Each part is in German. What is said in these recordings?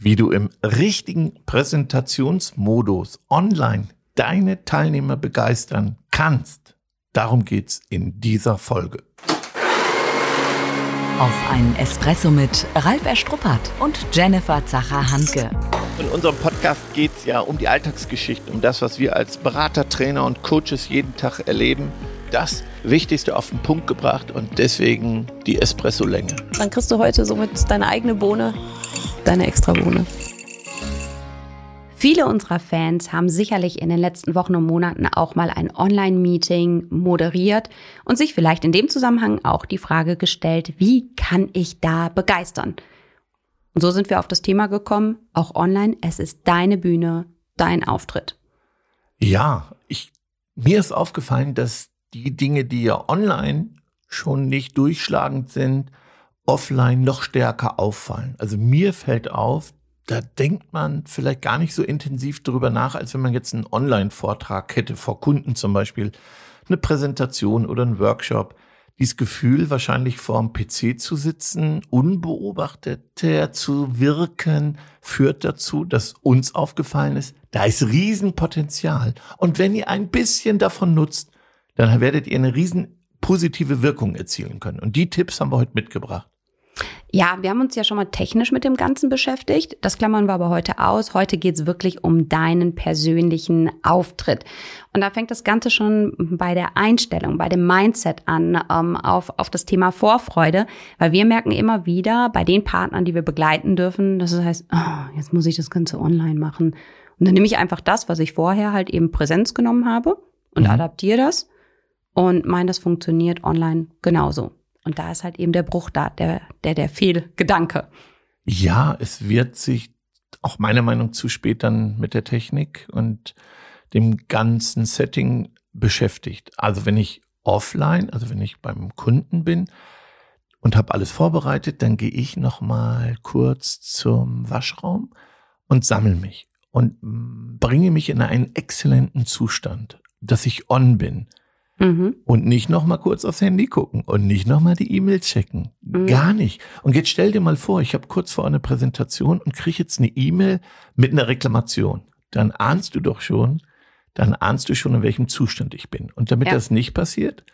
wie du im richtigen Präsentationsmodus online deine Teilnehmer begeistern kannst. Darum geht's in dieser Folge. Auf einen Espresso mit Ralf Erstruppert und Jennifer Zacher-Hanke. In unserem Podcast geht's ja um die Alltagsgeschichten, um das, was wir als Berater, Trainer und Coaches jeden Tag erleben. Das Wichtigste auf den Punkt gebracht und deswegen die Espresso-Länge. Dann kriegst du heute somit deine eigene Bohne deine Extrabohne. Viele unserer Fans haben sicherlich in den letzten Wochen und Monaten auch mal ein Online-Meeting moderiert und sich vielleicht in dem Zusammenhang auch die Frage gestellt, wie kann ich da begeistern? Und so sind wir auf das Thema gekommen, auch online, es ist deine Bühne, dein Auftritt. Ja, ich, mir ist aufgefallen, dass die Dinge, die ja online schon nicht durchschlagend sind, offline noch stärker auffallen. Also mir fällt auf, da denkt man vielleicht gar nicht so intensiv drüber nach, als wenn man jetzt einen Online-Vortrag hätte vor Kunden zum Beispiel, eine Präsentation oder einen Workshop. Dieses Gefühl, wahrscheinlich vorm PC zu sitzen, unbeobachteter zu wirken, führt dazu, dass uns aufgefallen ist, da ist Riesenpotenzial. Und wenn ihr ein bisschen davon nutzt, dann werdet ihr eine riesen positive Wirkung erzielen können. Und die Tipps haben wir heute mitgebracht. Ja, wir haben uns ja schon mal technisch mit dem Ganzen beschäftigt. Das klammern wir aber heute aus. Heute geht's wirklich um deinen persönlichen Auftritt. Und da fängt das Ganze schon bei der Einstellung, bei dem Mindset an, ähm, auf, auf das Thema Vorfreude. Weil wir merken immer wieder bei den Partnern, die wir begleiten dürfen, dass es heißt, oh, jetzt muss ich das Ganze online machen. Und dann nehme ich einfach das, was ich vorher halt eben Präsenz genommen habe und mhm. adaptiere das und meine, das funktioniert online genauso. Und da ist halt eben der Bruch da, der, der, der Fehlgedanke. Ja, es wird sich auch meiner Meinung zu spät dann mit der Technik und dem ganzen Setting beschäftigt. Also wenn ich offline, also wenn ich beim Kunden bin und habe alles vorbereitet, dann gehe ich noch mal kurz zum Waschraum und sammle mich und bringe mich in einen exzellenten Zustand, dass ich on bin. Mhm. Und nicht noch mal kurz aufs Handy gucken und nicht noch mal die E-Mail checken. Mhm. Gar nicht. Und jetzt stell dir mal vor, ich habe kurz vor einer Präsentation und kriege jetzt eine E-Mail mit einer Reklamation. Dann ahnst du doch schon, dann ahnst du schon, in welchem Zustand ich bin. Und damit ja. das nicht passiert,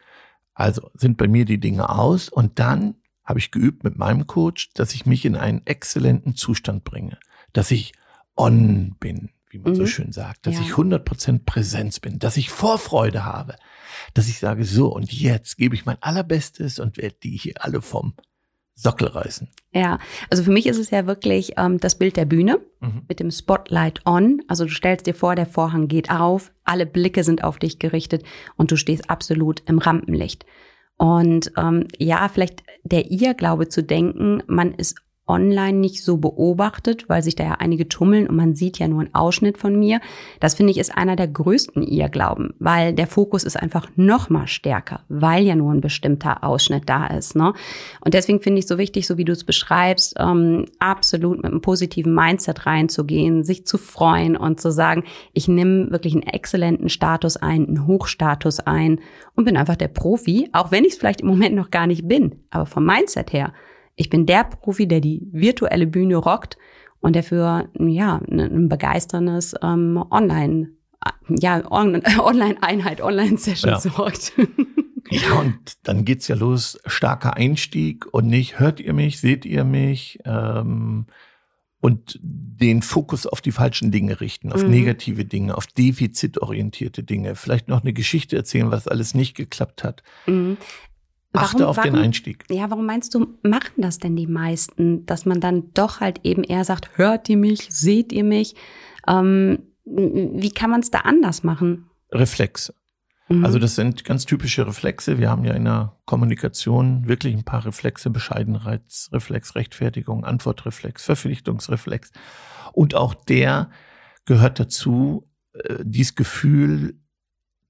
also sind bei mir die Dinge aus und dann habe ich geübt mit meinem Coach, dass ich mich in einen exzellenten Zustand bringe, dass ich on bin, wie man mhm. so schön sagt, dass ja. ich 100% Präsenz bin, dass ich Vorfreude habe, dass ich sage, so und jetzt gebe ich mein allerbestes und werde die hier alle vom Sockel reißen. Ja, also für mich ist es ja wirklich ähm, das Bild der Bühne mhm. mit dem Spotlight on. Also du stellst dir vor, der Vorhang geht auf, alle Blicke sind auf dich gerichtet und du stehst absolut im Rampenlicht. Und ähm, ja, vielleicht der Irrglaube zu denken, man ist online nicht so beobachtet, weil sich da ja einige tummeln und man sieht ja nur einen Ausschnitt von mir. Das finde ich ist einer der größten Irrglauben, weil der Fokus ist einfach noch mal stärker, weil ja nur ein bestimmter Ausschnitt da ist. Ne? Und deswegen finde ich so wichtig, so wie du es beschreibst, ähm, absolut mit einem positiven Mindset reinzugehen, sich zu freuen und zu sagen, ich nehme wirklich einen exzellenten Status ein, einen Hochstatus ein und bin einfach der Profi, auch wenn ich es vielleicht im Moment noch gar nicht bin, aber vom Mindset her ich bin der Profi, der die virtuelle Bühne rockt und der für ja ein begeisterndes ähm, Online ja Online-Einheit, Online-Session ja. sorgt. Ja, und dann geht's ja los, starker Einstieg und nicht, hört ihr mich, seht ihr mich? Ähm, und den Fokus auf die falschen Dinge richten, auf mhm. negative Dinge, auf defizitorientierte Dinge, vielleicht noch eine Geschichte erzählen, was alles nicht geklappt hat. Mhm. Achte warum, auf warum, den Einstieg. Ja, warum meinst du, machen das denn die meisten, dass man dann doch halt eben eher sagt, hört ihr mich, seht ihr mich? Ähm, wie kann man es da anders machen? Reflexe. Mhm. Also das sind ganz typische Reflexe. Wir haben ja in der Kommunikation wirklich ein paar Reflexe, Bescheidenheitsreflex, Rechtfertigung, Antwortreflex, Verpflichtungsreflex. Und auch der gehört dazu, äh, dieses Gefühl,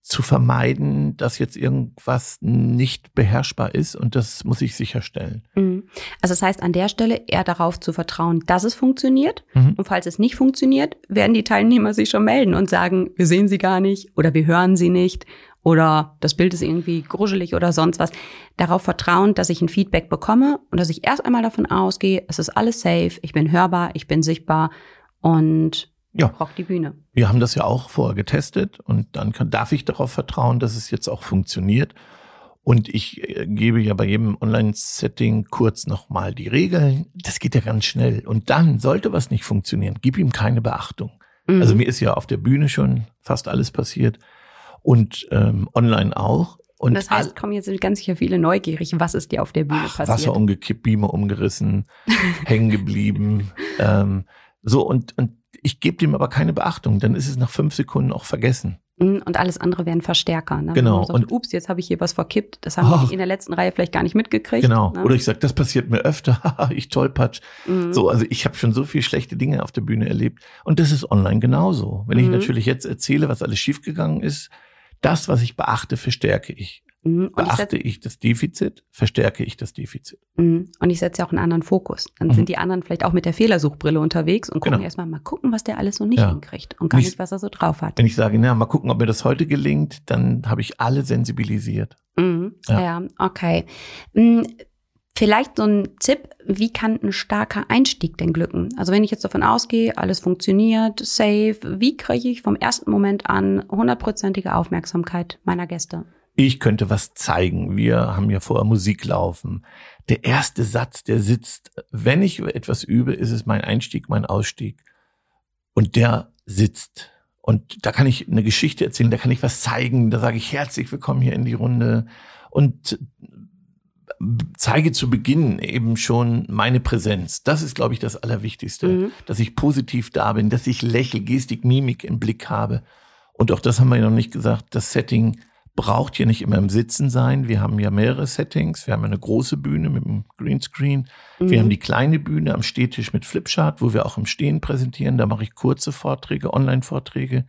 zu vermeiden, dass jetzt irgendwas nicht beherrschbar ist und das muss ich sicherstellen. Mhm. Also das heißt an der Stelle eher darauf zu vertrauen, dass es funktioniert mhm. und falls es nicht funktioniert, werden die Teilnehmer sich schon melden und sagen, wir sehen sie gar nicht oder wir hören sie nicht oder das Bild ist irgendwie gruschelig oder sonst was. Darauf vertrauen, dass ich ein Feedback bekomme und dass ich erst einmal davon ausgehe, es ist alles safe, ich bin hörbar, ich bin sichtbar und ja. rock die Bühne. Wir haben das ja auch vorher getestet und dann kann, darf ich darauf vertrauen, dass es jetzt auch funktioniert. Und ich äh, gebe ja bei jedem Online-Setting kurz nochmal die Regeln. Das geht ja ganz schnell. Und dann, sollte was nicht funktionieren, gib ihm keine Beachtung. Mhm. Also mir ist ja auf der Bühne schon fast alles passiert und ähm, online auch. Und das heißt, kommen jetzt ganz sicher viele neugierig. Was ist dir auf der Bühne ach, passiert? Wasser umgekippt, Beamer umgerissen, hängen geblieben. Ähm, so, und, und ich gebe dem aber keine Beachtung. Dann ist es nach fünf Sekunden auch vergessen. Mhm, und alles andere wären Verstärker. Ne? Genau. Sagt, und ups, jetzt habe ich hier was verkippt. Das haben oh, die in der letzten Reihe vielleicht gar nicht mitgekriegt. Genau. Ne? Oder ich sage, das passiert mir öfter. ich tollpatsch. Mhm. So, also ich habe schon so viel schlechte Dinge auf der Bühne erlebt. Und das ist online genauso. Wenn mhm. ich natürlich jetzt erzähle, was alles schiefgegangen ist, das, was ich beachte, verstärke ich. Mhm. Beachte ich, ich, das Defizit, verstärke ich das Defizit. Mhm. Und ich setze ja auch einen anderen Fokus. Dann mhm. sind die anderen vielleicht auch mit der Fehlersuchbrille unterwegs und gucken genau. erstmal mal gucken, was der alles so nicht ja. hinkriegt und gar nicht, was er so drauf hat. Wenn ich sage, na, mal gucken, ob mir das heute gelingt, dann habe ich alle sensibilisiert. Mhm. Ja. ja, okay. Mhm. Vielleicht so ein Tipp, wie kann ein starker Einstieg denn glücken? Also wenn ich jetzt davon ausgehe, alles funktioniert, safe, wie kriege ich vom ersten Moment an hundertprozentige Aufmerksamkeit meiner Gäste? Ich könnte was zeigen. Wir haben ja vorher Musik laufen. Der erste Satz, der sitzt, wenn ich etwas übe, ist es mein Einstieg, mein Ausstieg. Und der sitzt. Und da kann ich eine Geschichte erzählen, da kann ich was zeigen, da sage ich herzlich willkommen hier in die Runde und zeige zu Beginn eben schon meine Präsenz. Das ist, glaube ich, das Allerwichtigste, mhm. dass ich positiv da bin, dass ich lächle, Gestik, Mimik im Blick habe. Und auch das haben wir ja noch nicht gesagt, das Setting braucht hier nicht immer im Sitzen sein. Wir haben ja mehrere Settings. Wir haben eine große Bühne mit einem Greenscreen. Mhm. Wir haben die kleine Bühne am Stehtisch mit Flipchart, wo wir auch im Stehen präsentieren. Da mache ich kurze Vorträge, Online-Vorträge.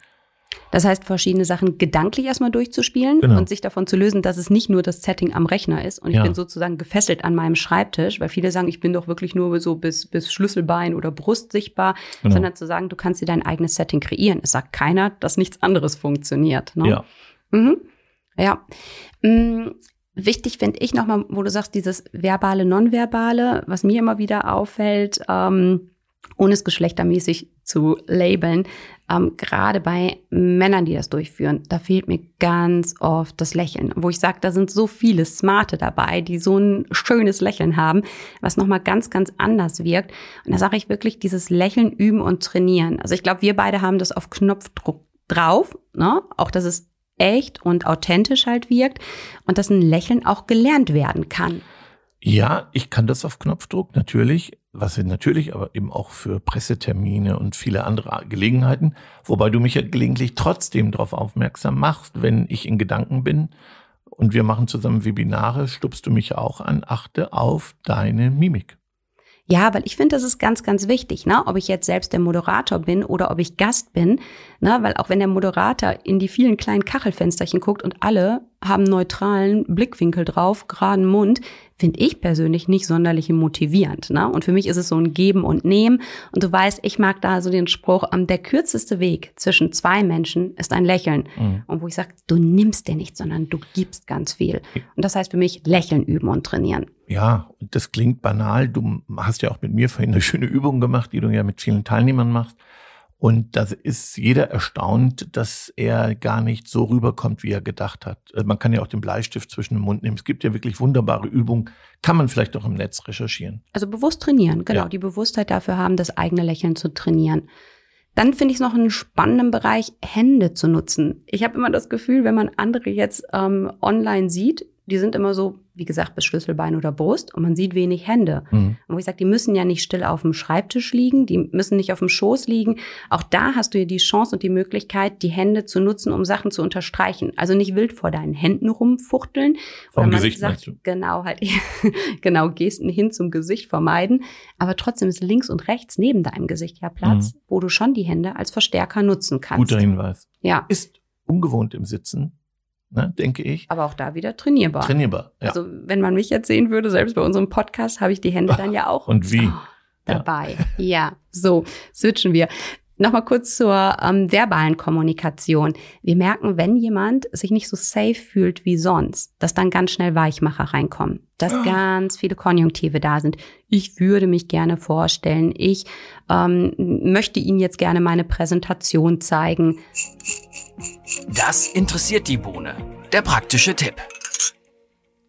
Das heißt, verschiedene Sachen gedanklich erstmal durchzuspielen genau. und sich davon zu lösen, dass es nicht nur das Setting am Rechner ist und ich ja. bin sozusagen gefesselt an meinem Schreibtisch, weil viele sagen, ich bin doch wirklich nur so bis, bis Schlüsselbein oder Brust sichtbar, genau. sondern zu sagen, du kannst dir dein eigenes Setting kreieren. Es sagt keiner, dass nichts anderes funktioniert. Ne? Ja. Mhm. Ja. Mhm. Wichtig finde ich nochmal, wo du sagst, dieses verbale, nonverbale, was mir immer wieder auffällt, ähm, ohne es geschlechtermäßig zu labeln, ähm, gerade bei Männern, die das durchführen, da fehlt mir ganz oft das Lächeln, wo ich sage, da sind so viele Smarte dabei, die so ein schönes Lächeln haben, was nochmal ganz, ganz anders wirkt. Und da sage ich wirklich, dieses Lächeln üben und trainieren. Also ich glaube, wir beide haben das auf Knopfdruck drauf, ne? auch dass es echt und authentisch halt wirkt und dass ein Lächeln auch gelernt werden kann. Ja, ich kann das auf Knopfdruck natürlich, was natürlich aber eben auch für Pressetermine und viele andere Gelegenheiten, wobei du mich ja gelegentlich trotzdem darauf aufmerksam machst, wenn ich in Gedanken bin und wir machen zusammen Webinare, stupst du mich auch an, achte auf deine Mimik. Ja, weil ich finde, das ist ganz, ganz wichtig, ne? ob ich jetzt selbst der Moderator bin oder ob ich Gast bin, ne? weil auch wenn der Moderator in die vielen kleinen Kachelfensterchen guckt und alle haben neutralen Blickwinkel drauf, geraden Mund, finde ich persönlich nicht sonderlich motivierend. Ne? Und für mich ist es so ein Geben und Nehmen. Und du weißt, ich mag da so den Spruch, der kürzeste Weg zwischen zwei Menschen ist ein Lächeln. Mhm. Und wo ich sage, du nimmst dir nichts, sondern du gibst ganz viel. Und das heißt für mich, Lächeln üben und trainieren. Ja, das klingt banal. Du hast ja auch mit mir vorhin eine schöne Übung gemacht, die du ja mit vielen Teilnehmern machst. Und da ist jeder erstaunt, dass er gar nicht so rüberkommt, wie er gedacht hat. Äh, man kann ja auch den Bleistift zwischen den Mund nehmen. Es gibt ja wirklich wunderbare Übungen. Kann man vielleicht auch im Netz recherchieren. Also bewusst trainieren, genau. Ja. Die Bewusstheit dafür haben, das eigene Lächeln zu trainieren. Dann finde ich es noch einen spannenden Bereich, Hände zu nutzen. Ich habe immer das Gefühl, wenn man andere jetzt ähm, online sieht, die sind immer so, wie gesagt, bis Schlüsselbein oder Brust und man sieht wenig Hände. Mhm. Und wo ich sage, die müssen ja nicht still auf dem Schreibtisch liegen, die müssen nicht auf dem Schoß liegen. Auch da hast du ja die Chance und die Möglichkeit, die Hände zu nutzen, um Sachen zu unterstreichen. Also nicht wild vor deinen Händen rumfuchteln. Vom Gesicht sagt? Genau, halt, genau, Gesten hin zum Gesicht vermeiden. Aber trotzdem ist links und rechts neben deinem Gesicht ja Platz, mhm. wo du schon die Hände als Verstärker nutzen kannst. Guter Hinweis. Ja. Ist ungewohnt im Sitzen ne, denke ich. Aber auch da wieder trainierbar. Trainierbar, ja. Also wenn man mich jetzt sehen würde, selbst bei unserem Podcast, habe ich die Hände dann ja auch Und wie? Oh, dabei. Ja. ja, so switchen wir. Nochmal kurz zur ähm, verbalen Kommunikation. Wir merken, wenn jemand sich nicht so safe fühlt wie sonst, dass dann ganz schnell Weichmacher reinkommen, dass oh. ganz viele Konjunktive da sind. Ich würde mich gerne vorstellen, ich ähm, möchte Ihnen jetzt gerne meine Präsentation zeigen. Das interessiert die Bohne. Der praktische Tipp.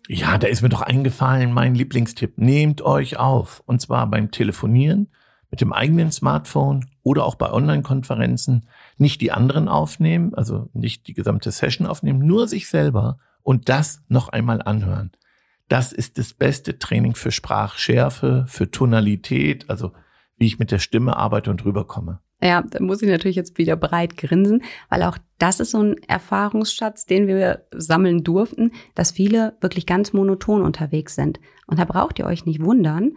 Ja, da ist mir doch eingefallen, mein Lieblingstipp. Nehmt euch auf. Und zwar beim Telefonieren mit dem eigenen Smartphone oder auch bei Online-Konferenzen nicht die anderen aufnehmen, also nicht die gesamte Session aufnehmen, nur sich selber und das noch einmal anhören. Das ist das beste Training für Sprachschärfe, für Tonalität, also wie ich mit der Stimme arbeite und rüberkomme. Ja, da muss ich natürlich jetzt wieder breit grinsen, weil auch das ist so ein Erfahrungsschatz, den wir sammeln durften, dass viele wirklich ganz monoton unterwegs sind. Und da braucht ihr euch nicht wundern,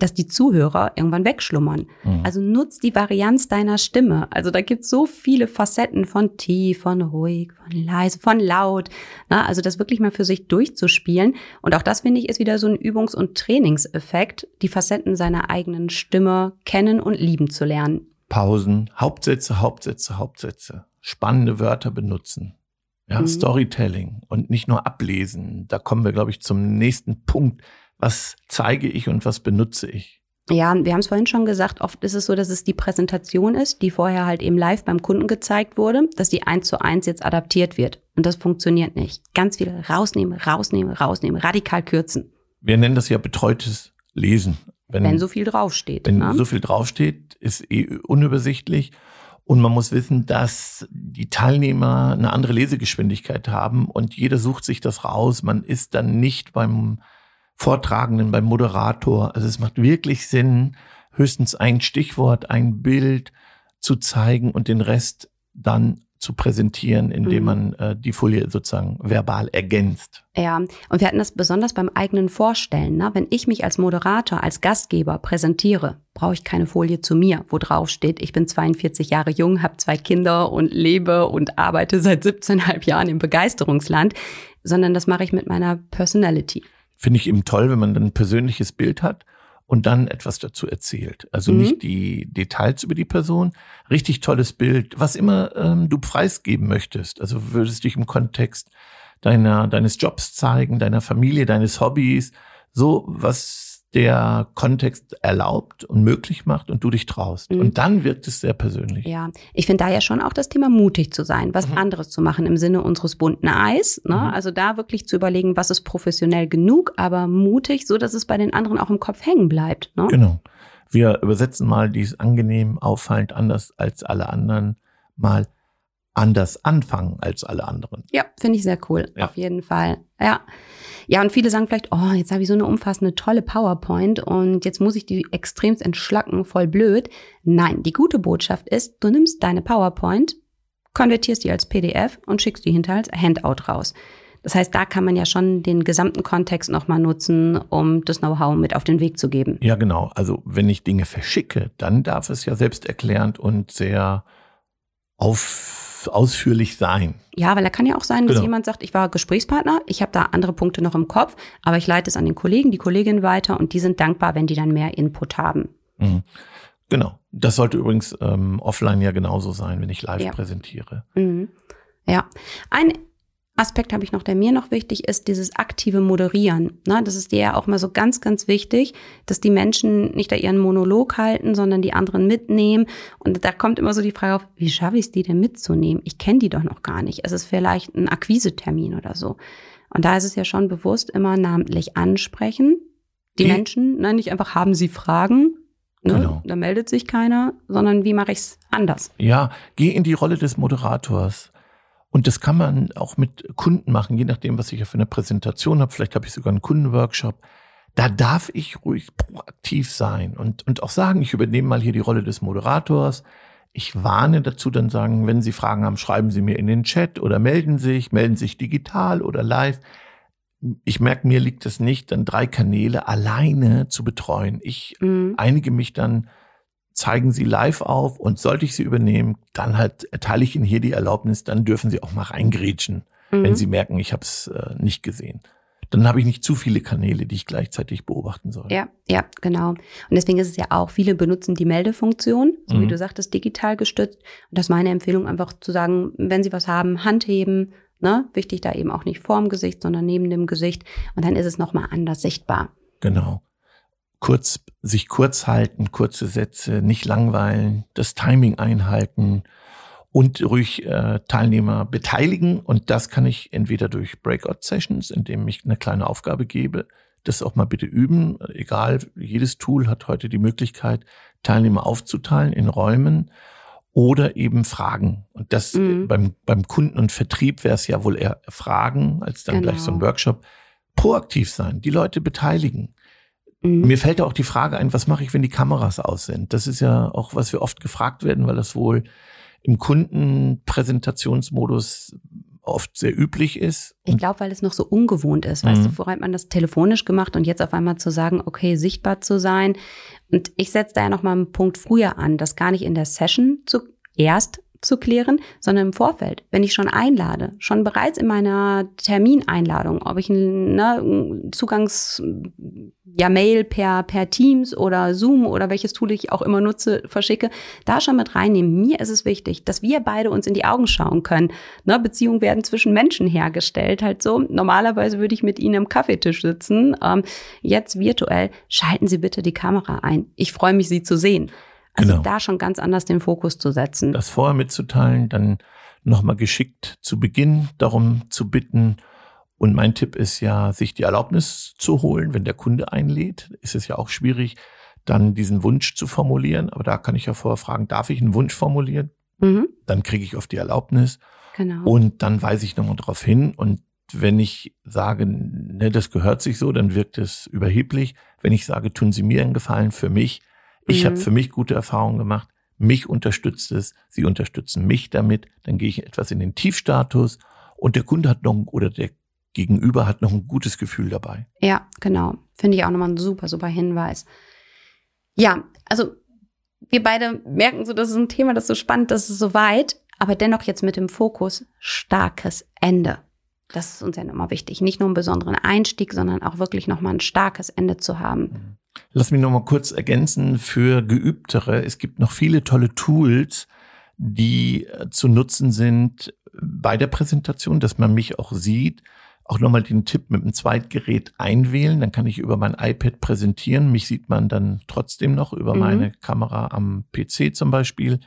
dass die Zuhörer irgendwann wegschlummern. Mhm. Also nutzt die Varianz deiner Stimme. Also da gibt es so viele Facetten von tief, von ruhig, von leise, von laut. Na, also das wirklich mal für sich durchzuspielen. Und auch das finde ich ist wieder so ein Übungs- und Trainingseffekt, die Facetten seiner eigenen Stimme kennen und lieben zu lernen. Pausen, Hauptsätze, Hauptsätze, Hauptsätze. Spannende Wörter benutzen. Ja, mhm. Storytelling und nicht nur ablesen. Da kommen wir, glaube ich, zum nächsten Punkt was zeige ich und was benutze ich? Ja, wir haben es vorhin schon gesagt, oft ist es so, dass es die Präsentation ist, die vorher halt eben live beim Kunden gezeigt wurde, dass die eins zu eins jetzt adaptiert wird. Und das funktioniert nicht. Ganz viel rausnehmen, rausnehmen, rausnehmen, radikal kürzen. Wir nennen das ja betreutes Lesen. Wenn, wenn so viel draufsteht. Wenn ne? so viel draufsteht, ist eh unübersichtlich. Und man muss wissen, dass die Teilnehmer eine andere Lesegeschwindigkeit haben und jeder sucht sich das raus. Man ist dann nicht beim Vortragenden, beim Moderator. Also es macht wirklich Sinn, höchstens ein Stichwort, ein Bild zu zeigen und den Rest dann zu präsentieren, indem mhm. man äh, die Folie sozusagen verbal ergänzt. Ja, und wir hatten das besonders beim eigenen Vorstellen. Ne? Wenn ich mich als Moderator, als Gastgeber präsentiere, brauche ich keine Folie zu mir, wo drauf steht, ich bin 42 Jahre jung, habe zwei Kinder und lebe und arbeite seit 17,5 Jahren im Begeisterungsland, sondern das mache ich mit meiner Personality finde ich eben toll, wenn man dann ein persönliches Bild hat und dann etwas dazu erzählt. Also mhm. nicht die Details über die Person, richtig tolles Bild, was immer ähm, du preisgeben möchtest. Also würdest dich im Kontext deiner, deines Jobs zeigen, deiner Familie, deines Hobbys, so was der Kontext erlaubt und möglich macht und du dich traust. Mhm. Und dann wirkt es sehr persönlich. Ja, ich finde da ja schon auch das Thema mutig zu sein, was mhm. anderes zu machen im Sinne unseres bunten Eis. Ne? Mhm. Also da wirklich zu überlegen, was ist professionell genug, aber mutig, so dass es bei den anderen auch im Kopf hängen bleibt. Ne? Genau. Wir übersetzen mal dies angenehm, auffallend, anders als alle anderen, mal anders anfangen als alle anderen. Ja, finde ich sehr cool. Ja. Auf jeden Fall. Ja. Ja, und viele sagen vielleicht, oh, jetzt habe ich so eine umfassende, tolle PowerPoint und jetzt muss ich die extremst entschlacken, voll blöd. Nein, die gute Botschaft ist, du nimmst deine PowerPoint, konvertierst die als PDF und schickst die hinter als Handout raus. Das heißt, da kann man ja schon den gesamten Kontext nochmal nutzen, um das Know-how mit auf den Weg zu geben. Ja, genau. Also wenn ich Dinge verschicke, dann darf es ja selbsterklärend und sehr auf ausführlich sein. Ja, weil er kann ja auch sein, dass genau. jemand sagt, ich war Gesprächspartner, ich habe da andere Punkte noch im Kopf, aber ich leite es an den Kollegen, die Kollegin weiter und die sind dankbar, wenn die dann mehr Input haben. Mhm. Genau. Das sollte übrigens ähm, offline ja genauso sein, wenn ich live ja. präsentiere. Mhm. Ja. Ein Aspekt habe ich noch, der mir noch wichtig ist, dieses aktive Moderieren. Ne, das ist dir ja auch mal so ganz, ganz wichtig, dass die Menschen nicht da ihren Monolog halten, sondern die anderen mitnehmen. Und da kommt immer so die Frage auf, wie schaffe ich es, die denn mitzunehmen? Ich kenne die doch noch gar nicht. Es ist vielleicht ein Akquisetermin oder so. Und da ist es ja schon bewusst, immer namentlich ansprechen. Die, die Menschen, ne, nicht einfach haben sie Fragen, Ne? Genau. Da meldet sich keiner, sondern wie mache ich es anders? Ja, geh in die Rolle des Moderators. Und das kann man auch mit Kunden machen, je nachdem, was ich ja für eine Präsentation habe. Vielleicht habe ich sogar einen Kundenworkshop. Da darf ich ruhig proaktiv sein und, und auch sagen, ich übernehme mal hier die Rolle des Moderators. Ich warne dazu, dann sagen, wenn Sie Fragen haben, schreiben Sie mir in den Chat oder melden sich, melden sich digital oder live. Ich merke, mir liegt es nicht, dann drei Kanäle alleine zu betreuen. Ich mhm. einige mich dann zeigen Sie live auf und sollte ich Sie übernehmen, dann halt erteile ich Ihnen hier die Erlaubnis, dann dürfen Sie auch mal reingrätschen, mhm. wenn Sie merken, ich habe es äh, nicht gesehen. Dann habe ich nicht zu viele Kanäle, die ich gleichzeitig beobachten soll. Ja, ja, genau. Und deswegen ist es ja auch, viele benutzen die Meldefunktion, so mhm. wie du sagtest, digital gestützt. Und das ist meine Empfehlung, einfach zu sagen, wenn Sie was haben, Hand heben. Ne? Wichtig da eben auch nicht vorm Gesicht, sondern neben dem Gesicht. Und dann ist es nochmal anders sichtbar. Genau. Kurz, sich kurz halten, kurze Sätze, nicht langweilen, das Timing einhalten und ruhig äh, Teilnehmer beteiligen. Und das kann ich entweder durch Breakout-Sessions, indem ich eine kleine Aufgabe gebe, das auch mal bitte üben. Egal, jedes Tool hat heute die Möglichkeit, Teilnehmer aufzuteilen in Räumen oder eben Fragen. Und das mhm. beim, beim Kunden und Vertrieb wäre es ja wohl eher Fragen als dann genau. gleich so ein genau. Workshop. Proaktiv sein, die Leute beteiligen. Mhm. Mir fällt auch die Frage ein, was mache ich, wenn die Kameras aus sind? Das ist ja auch, was wir oft gefragt werden, weil das wohl im Kundenpräsentationsmodus oft sehr üblich ist. Ich glaube, weil es noch so ungewohnt ist. Weißt mhm. du, vorher hat man das telefonisch gemacht und jetzt auf einmal zu sagen, okay, sichtbar zu sein. Und ich setze da ja noch mal einen Punkt früher an, das gar nicht in der Session zuerst zu klären, sondern im Vorfeld, wenn ich schon einlade, schon bereits in meiner Termineinladung, ob ich einen ne, Zugangs ja Mail per per Teams oder Zoom oder welches Tool ich auch immer nutze verschicke, da schon mit reinnehmen. Mir ist es wichtig, dass wir beide uns in die Augen schauen können. Ne, Beziehungen werden zwischen Menschen hergestellt, halt so. Normalerweise würde ich mit Ihnen am Kaffeetisch sitzen. Ähm, jetzt virtuell schalten Sie bitte die Kamera ein. Ich freue mich, Sie zu sehen. Also genau. da schon ganz anders den Fokus zu setzen. Das vorher mitzuteilen, dann nochmal geschickt zu Beginn darum zu bitten. Und mein Tipp ist ja, sich die Erlaubnis zu holen, wenn der Kunde einlädt. Ist es ja auch schwierig, dann diesen Wunsch zu formulieren. Aber da kann ich ja vorher fragen, darf ich einen Wunsch formulieren? Mhm. Dann kriege ich auf die Erlaubnis. Genau. Und dann weise ich nochmal darauf hin. Und wenn ich sage, ne, das gehört sich so, dann wirkt es überheblich. Wenn ich sage, tun Sie mir einen Gefallen für mich, ich mhm. habe für mich gute Erfahrungen gemacht. Mich unterstützt es. Sie unterstützen mich damit. Dann gehe ich etwas in den Tiefstatus und der Kunde hat noch oder der Gegenüber hat noch ein gutes Gefühl dabei. Ja, genau. Finde ich auch nochmal ein super, super Hinweis. Ja, also wir beide merken so, das ist ein Thema, das ist so spannend, das ist so weit, aber dennoch jetzt mit dem Fokus starkes Ende. Das ist uns ja nochmal wichtig. Nicht nur einen besonderen Einstieg, sondern auch wirklich nochmal ein starkes Ende zu haben. Lass mich noch mal kurz ergänzen für Geübtere. Es gibt noch viele tolle Tools, die äh, zu nutzen sind bei der Präsentation, dass man mich auch sieht. Auch nochmal den Tipp mit dem Zweitgerät einwählen, dann kann ich über mein iPad präsentieren. Mich sieht man dann trotzdem noch über mhm. meine Kamera am PC zum Beispiel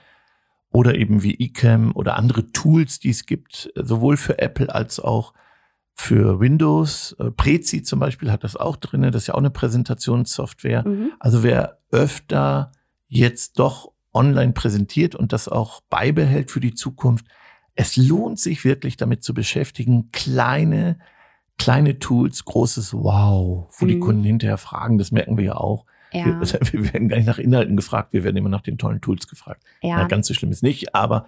oder eben wie eCam oder andere Tools, die es gibt, sowohl für Apple als auch für Windows. Äh, Prezi zum Beispiel hat das auch drinne. Das ist ja auch eine Präsentationssoftware. Mhm. Also wer öfter jetzt doch online präsentiert und das auch beibehält für die Zukunft, es lohnt sich wirklich damit zu beschäftigen, kleine, kleine Tools, großes Wow, wo mhm. die Kunden hinterher fragen, das merken wir ja auch. Ja. Wir, wir, werden gar nicht nach Inhalten gefragt, wir werden immer nach den tollen Tools gefragt. Ja. Na, ganz so schlimm ist nicht, aber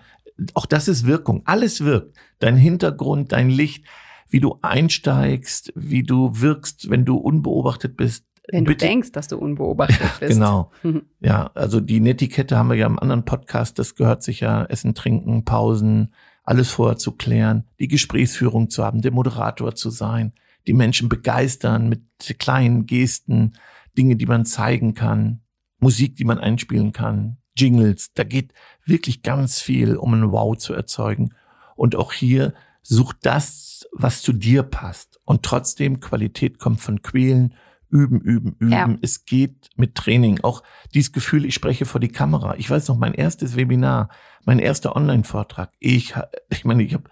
auch das ist Wirkung. Alles wirkt. Dein Hintergrund, dein Licht, wie du einsteigst, wie du wirkst, wenn du unbeobachtet bist. Wenn Bitte. du denkst, dass du unbeobachtet bist. genau. Mhm. Ja, also die Netiquette haben wir ja im anderen Podcast, das gehört sich ja Essen, Trinken, Pausen, alles vorher zu klären, die Gesprächsführung zu haben, der Moderator zu sein, die Menschen begeistern mit kleinen Gesten, Dinge, die man zeigen kann, Musik, die man einspielen kann, Jingles. Da geht wirklich ganz viel, um ein Wow zu erzeugen. Und auch hier Such das, was zu dir passt. Und trotzdem, Qualität kommt von Quälen, üben, üben, üben. Ja. Es geht mit Training. Auch dieses Gefühl, ich spreche vor die Kamera. Ich weiß noch, mein erstes Webinar, mein erster Online-Vortrag. Ich, ich meine, ich habe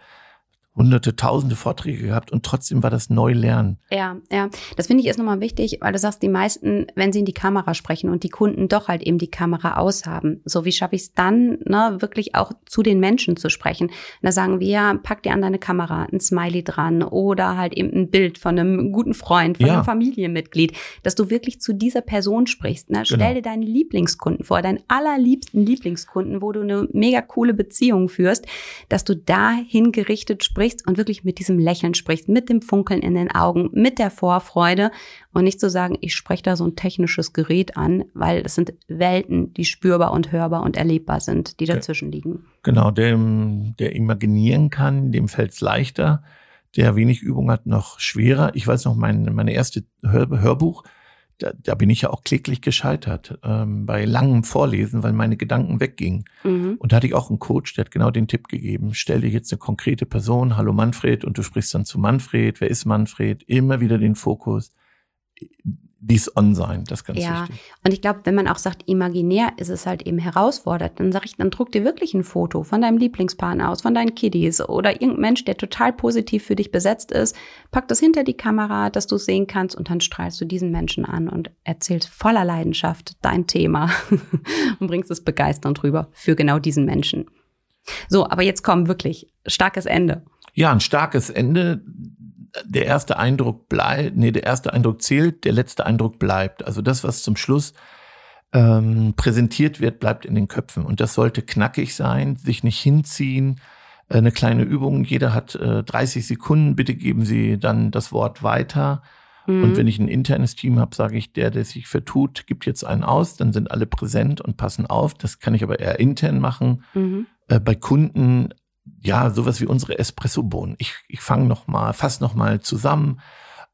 hunderte, tausende Vorträge gehabt und trotzdem war das Neulernen. Ja, ja. Das finde ich ist nochmal wichtig, weil du sagst, die meisten, wenn sie in die Kamera sprechen und die Kunden doch halt eben die Kamera aushaben. So, wie schaffe ich es dann, ne, wirklich auch zu den Menschen zu sprechen? Und da sagen wir, ja, pack dir an deine Kamera ein Smiley dran oder halt eben ein Bild von einem guten Freund, von ja. einem Familienmitglied, dass du wirklich zu dieser Person sprichst. Ne? Stell genau. dir deinen Lieblingskunden vor, deinen allerliebsten Lieblingskunden, wo du eine mega coole Beziehung führst, dass du dahin gerichtet sprichst sprichst und wirklich mit diesem Lächeln sprichst, mit dem Funkeln in den Augen, mit der Vorfreude und nicht zu sagen, ich spreche da so ein technisches Gerät an, weil es sind Welten, die spürbar und hörbar und erlebbar sind, die dazwischen liegen. Genau, dem, der imaginieren kann, dem fällt es leichter. der wenig Übung hat, noch schwerer. Ich weiß noch, mein, meine erste Hör Hörbuch, da, da bin ich ja auch kläglich gescheitert ähm, bei langem Vorlesen, weil meine Gedanken weggingen. Mhm. Und da hatte ich auch einen Coach, der hat genau den Tipp gegeben, stell dir jetzt eine konkrete Person, hallo Manfred, und du sprichst dann zu Manfred, wer ist Manfred? Immer wieder den Fokus dies on sein, das ist ganz ja. wichtig. Und ich glaube, wenn man auch sagt, imaginär ist es halt eben herausfordernd, dann sage ich, dann druck dir wirklich ein Foto von deinem Lieblingspartner aus, von deinen Kiddies oder irgendein Mensch, der total positiv für dich besetzt ist, pack das hinter die Kamera, dass du es sehen kannst und dann strahlst du diesen Menschen an und erzählst voller Leidenschaft dein Thema und bringst es begeisternd rüber für genau diesen Menschen. So, aber jetzt kommt wirklich starkes Ende. Ja, ein starkes Ende der erste Eindruck bleibt, nee, der erste Eindruck zählt, der letzte Eindruck bleibt. Also das, was zum Schluss ähm, präsentiert wird, bleibt in den Köpfen. Und das sollte knackig sein, sich nicht hinziehen. Äh, eine kleine Übung, jeder hat äh, 30 Sekunden, bitte geben Sie dann das Wort weiter. Mhm. Und wenn ich ein internes Team habe, sage ich, der, der sich vertut, gibt jetzt einen aus, dann sind alle präsent und passen auf. Das kann ich aber eher intern machen. Mhm. Äh, bei Kunden ja, sowas wie unsere Espresso-Bohnen. Ich, ich fange noch mal, fass noch mal zusammen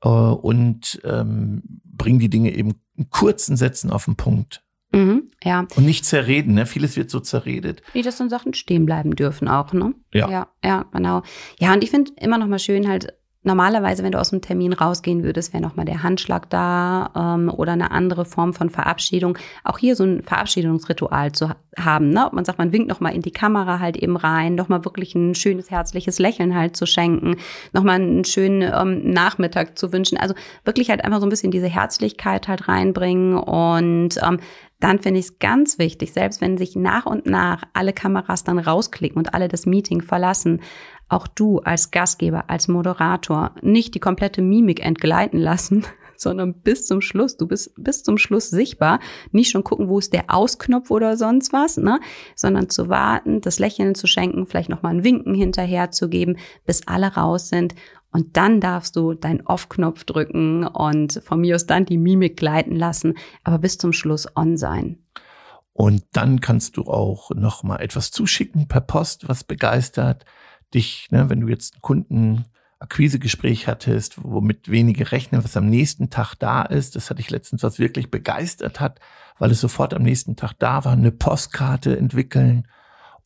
äh, und ähm, bringe die Dinge eben in kurzen Sätzen auf den Punkt. Mhm, ja. Und nicht zerreden, ne? Vieles wird so zerredet. Wie das dann Sachen stehen bleiben dürfen auch, ne? Ja. Ja, ja genau. Ja, und ich finde immer noch mal schön halt Normalerweise, wenn du aus dem Termin rausgehen würdest, wäre nochmal der Handschlag da ähm, oder eine andere Form von Verabschiedung. Auch hier so ein Verabschiedungsritual zu haben. Ne? Man sagt, man winkt nochmal in die Kamera halt eben rein, nochmal wirklich ein schönes, herzliches Lächeln halt zu schenken, nochmal einen schönen ähm, Nachmittag zu wünschen. Also wirklich halt einfach so ein bisschen diese Herzlichkeit halt reinbringen und ähm, dann finde ich es ganz wichtig, selbst wenn sich nach und nach alle Kameras dann rausklicken und alle das Meeting verlassen, auch du als Gastgeber, als Moderator nicht die komplette Mimik entgleiten lassen, sondern bis zum Schluss. Du bist bis zum Schluss sichtbar. Nicht schon gucken, wo ist der Ausknopf oder sonst was, ne? Sondern zu warten, das Lächeln zu schenken, vielleicht nochmal ein Winken hinterher zu geben, bis alle raus sind. Und dann darfst du deinen Off-Knopf drücken und von mir aus dann die Mimik gleiten lassen, aber bis zum Schluss on sein. Und dann kannst du auch nochmal etwas zuschicken per Post, was begeistert dich, ne, wenn du jetzt ein Kundenakquisegespräch hattest, womit wenige rechnen, was am nächsten Tag da ist. Das hatte ich letztens, was wirklich begeistert hat, weil es sofort am nächsten Tag da war. Eine Postkarte entwickeln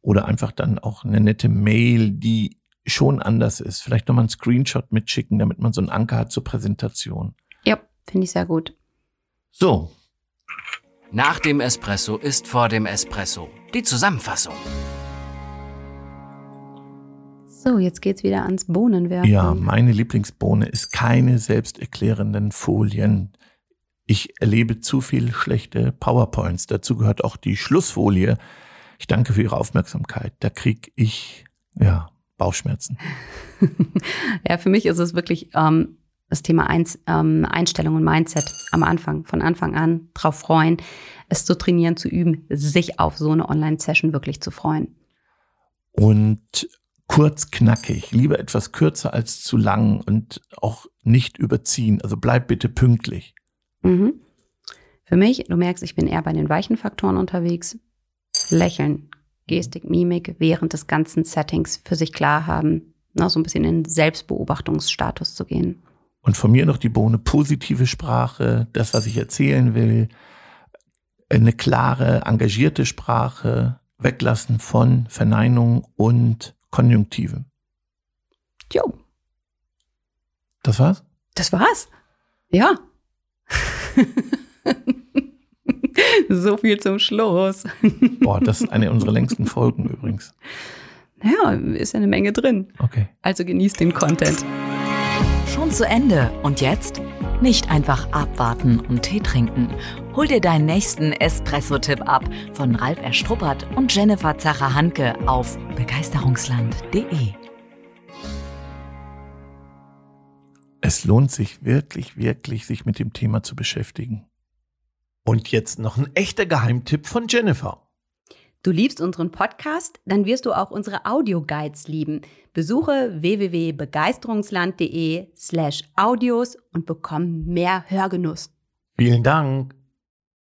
oder einfach dann auch eine nette Mail, die schon anders ist. Vielleicht nochmal einen Screenshot mitschicken, damit man so einen Anker hat zur Präsentation. Ja, finde ich sehr gut. So. Nach dem Espresso ist vor dem Espresso. Die Zusammenfassung. So, jetzt geht's wieder ans Bohnenwerfen. Ja, meine Lieblingsbohne ist keine selbsterklärenden Folien. Ich erlebe zu viel schlechte PowerPoints. Dazu gehört auch die Schlussfolie. Ich danke für Ihre Aufmerksamkeit. Da krieg ich, ja, Bauchschmerzen. ja, für mich ist es wirklich ähm, das Thema Eins, ähm, Einstellung und Mindset am Anfang, von Anfang an drauf freuen, es zu trainieren, zu üben, sich auf so eine Online-Session wirklich zu freuen. Und kurz knackig, lieber etwas kürzer als zu lang und auch nicht überziehen. Also bleib bitte pünktlich. Mhm. Für mich, du merkst, ich bin eher bei den weichen Faktoren unterwegs. Lächeln, Gestik, Mimik während des ganzen Settings für sich klar haben, na, so ein bisschen in Selbstbeobachtungsstatus zu gehen. Und von mir noch die Bohne positive Sprache, das, was ich erzählen will, eine klare, engagierte Sprache, weglassen von Verneinung und Konjunktive. Jo. Das war's? Das war's. Ja. so viel zum Schluss. Boah, das ist eine unserer längsten Folgen übrigens. Ja, ist ja eine Menge drin. Okay. Also genießt den Content. Schon zu Ende. Und jetzt? Nicht einfach abwarten und Tee trinken. Hol dir deinen nächsten Espresso-Tipp ab von Ralf Erstruppert und Jennifer Zacher-Hanke auf begeisterungsland.de. Es lohnt sich wirklich, wirklich, sich mit dem Thema zu beschäftigen. Und jetzt noch ein echter Geheimtipp von Jennifer. Du liebst unseren Podcast? Dann wirst du auch unsere Audioguides lieben. Besuche www.begeisterungsland.de slash audios und bekomm mehr Hörgenuss. Vielen Dank.